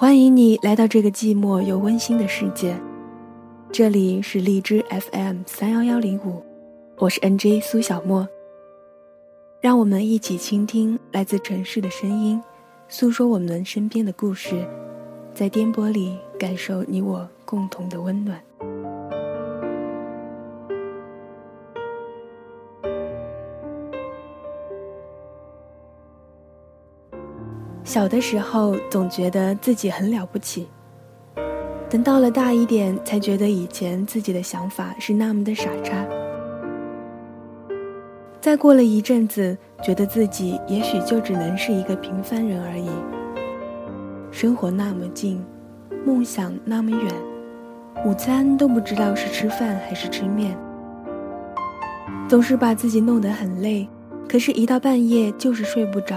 欢迎你来到这个寂寞又温馨的世界，这里是荔枝 FM 三幺幺零五，我是 NJ 苏小莫。让我们一起倾听来自城市的声音，诉说我们身边的故事，在颠簸里感受你我共同的温暖。小的时候总觉得自己很了不起，等到了大一点，才觉得以前自己的想法是那么的傻叉。再过了一阵子，觉得自己也许就只能是一个平凡人而已。生活那么近，梦想那么远，午餐都不知道是吃饭还是吃面，总是把自己弄得很累，可是，一到半夜就是睡不着。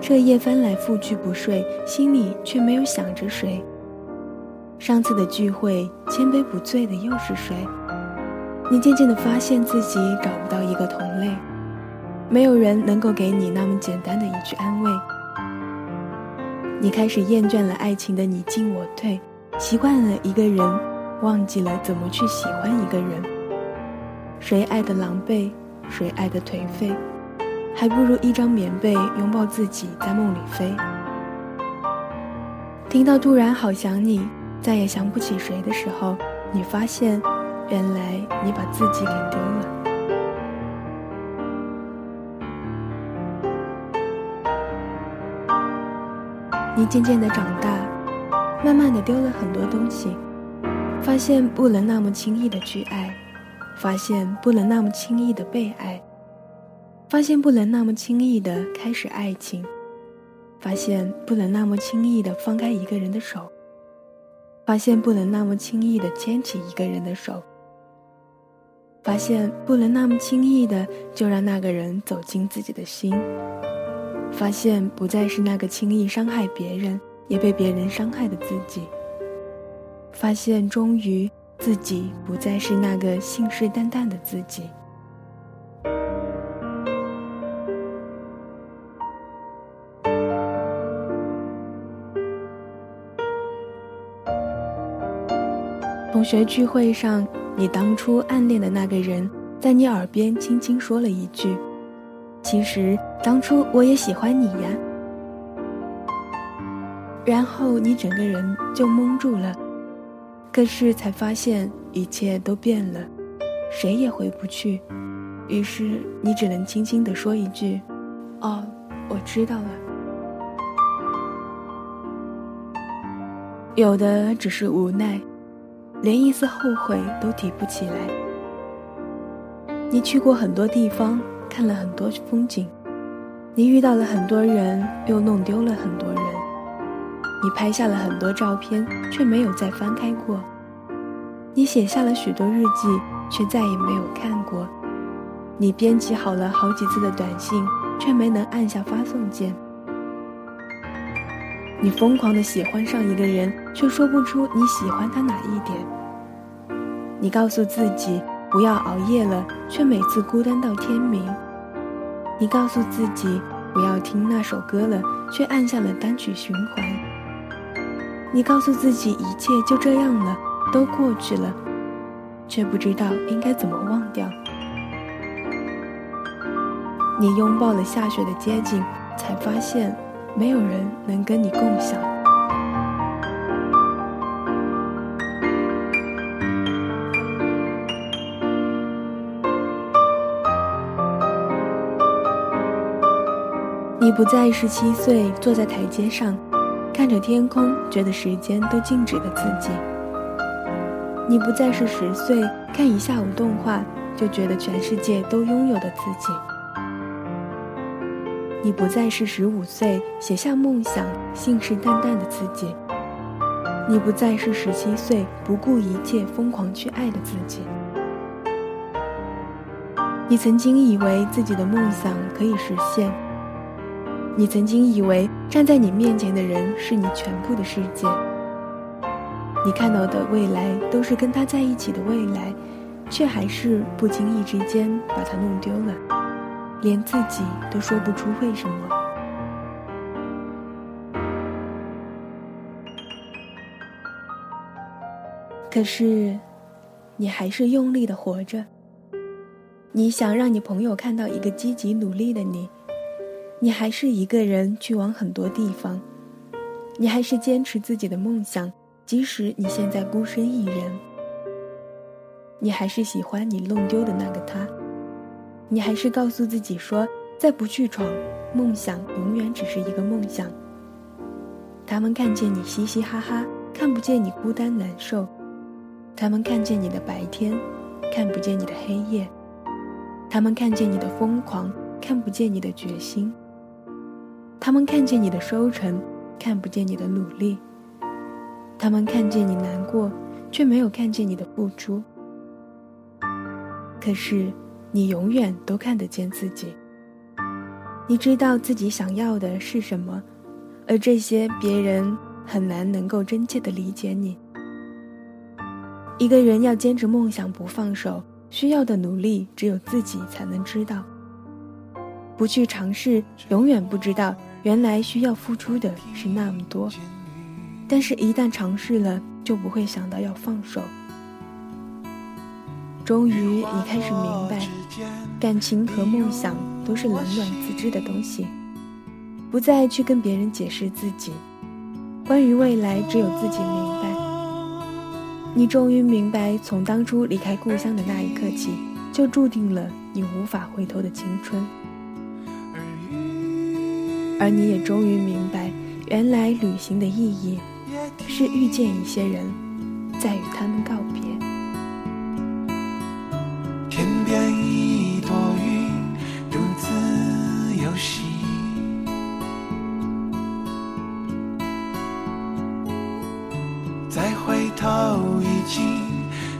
彻夜翻来覆去不睡，心里却没有想着谁。上次的聚会，千杯不醉的又是谁？你渐渐地发现自己找不到一个同类，没有人能够给你那么简单的一句安慰。你开始厌倦了爱情的你进我退，习惯了一个人，忘记了怎么去喜欢一个人。谁爱的狼狈，谁爱的颓废。还不如一张棉被拥抱自己，在梦里飞。听到突然好想你，再也想不起谁的时候，你发现，原来你把自己给丢了。你渐渐的长大，慢慢的丢了很多东西，发现不能那么轻易的去爱，发现不能那么轻易的被爱。发现不能那么轻易的开始爱情，发现不能那么轻易的放开一个人的手，发现不能那么轻易的牵起一个人的手，发现不能那么轻易的就让那个人走进自己的心，发现不再是那个轻易伤害别人也被别人伤害的自己，发现终于自己不再是那个信誓旦旦的自己。同学聚会上，你当初暗恋的那个人，在你耳边轻轻说了一句：“其实当初我也喜欢你呀。”然后你整个人就懵住了，可是才发现一切都变了，谁也回不去。于是你只能轻轻地说一句：“哦，我知道了。”有的只是无奈。连一丝后悔都提不起来。你去过很多地方，看了很多风景，你遇到了很多人，又弄丢了很多人。你拍下了很多照片，却没有再翻开过。你写下了许多日记，却再也没有看过。你编辑好了好几次的短信，却没能按下发送键。你疯狂的喜欢上一个人，却说不出你喜欢他哪一点。你告诉自己不要熬夜了，却每次孤单到天明。你告诉自己不要听那首歌了，却按下了单曲循环。你告诉自己一切就这样了，都过去了，却不知道应该怎么忘掉。你拥抱了下雪的街景，才发现。没有人能跟你共享。你不再是七岁坐在台阶上，看着天空，觉得时间都静止的自己；你不再是十岁看一下午动画，就觉得全世界都拥有的自己。你不再是十五岁写下梦想、信誓旦旦的自己；你不再是十七岁不顾一切疯狂去爱的自己。你曾经以为自己的梦想可以实现，你曾经以为站在你面前的人是你全部的世界，你看到的未来都是跟他在一起的未来，却还是不经意之间把他弄丢了，连自己都说不出为什么。可是你还是用力的活着，你想让你朋友看到一个积极努力的你。你还是一个人去往很多地方，你还是坚持自己的梦想，即使你现在孤身一人，你还是喜欢你弄丢的那个他，你还是告诉自己说，再不去闯，梦想永远只是一个梦想。他们看见你嘻嘻哈哈，看不见你孤单难受；他们看见你的白天，看不见你的黑夜。他们看见你的疯狂，看不见你的决心；他们看见你的收成，看不见你的努力；他们看见你难过，却没有看见你的付出。可是，你永远都看得见自己。你知道自己想要的是什么，而这些别人很难能够真切的理解你。一个人要坚持梦想不放手。需要的努力，只有自己才能知道。不去尝试，永远不知道原来需要付出的是那么多。但是，一旦尝试了，就不会想到要放手。终于，你开始明白，感情和梦想都是冷暖自知的东西。不再去跟别人解释自己，关于未来，只有自己明白。你终于明白，从当初离开故乡的那一刻起，就注定了你无法回头的青春。而你也终于明白，原来旅行的意义，是遇见一些人，再与他们告别。天边一朵云，独自游戏。再回头，已经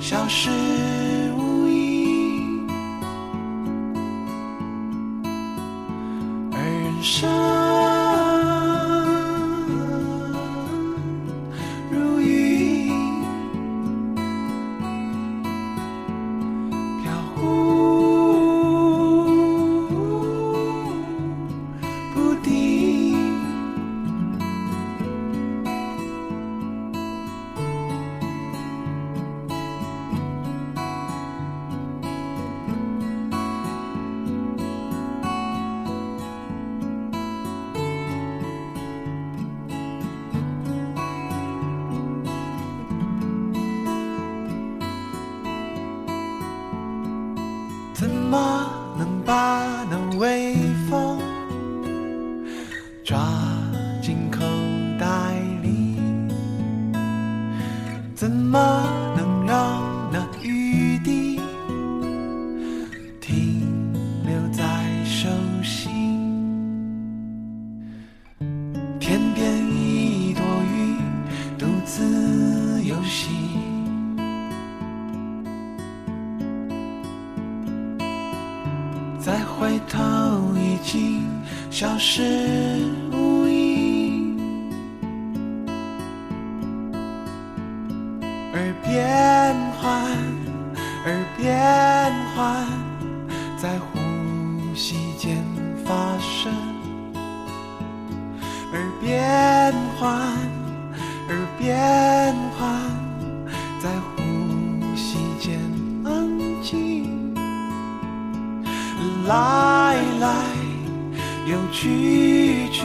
消失怎么能让那雨滴停留在手心？天边一朵云独自游戏。再回头，已经消失无间发生。而变幻，而变幻，在呼吸间安静。来来又去去，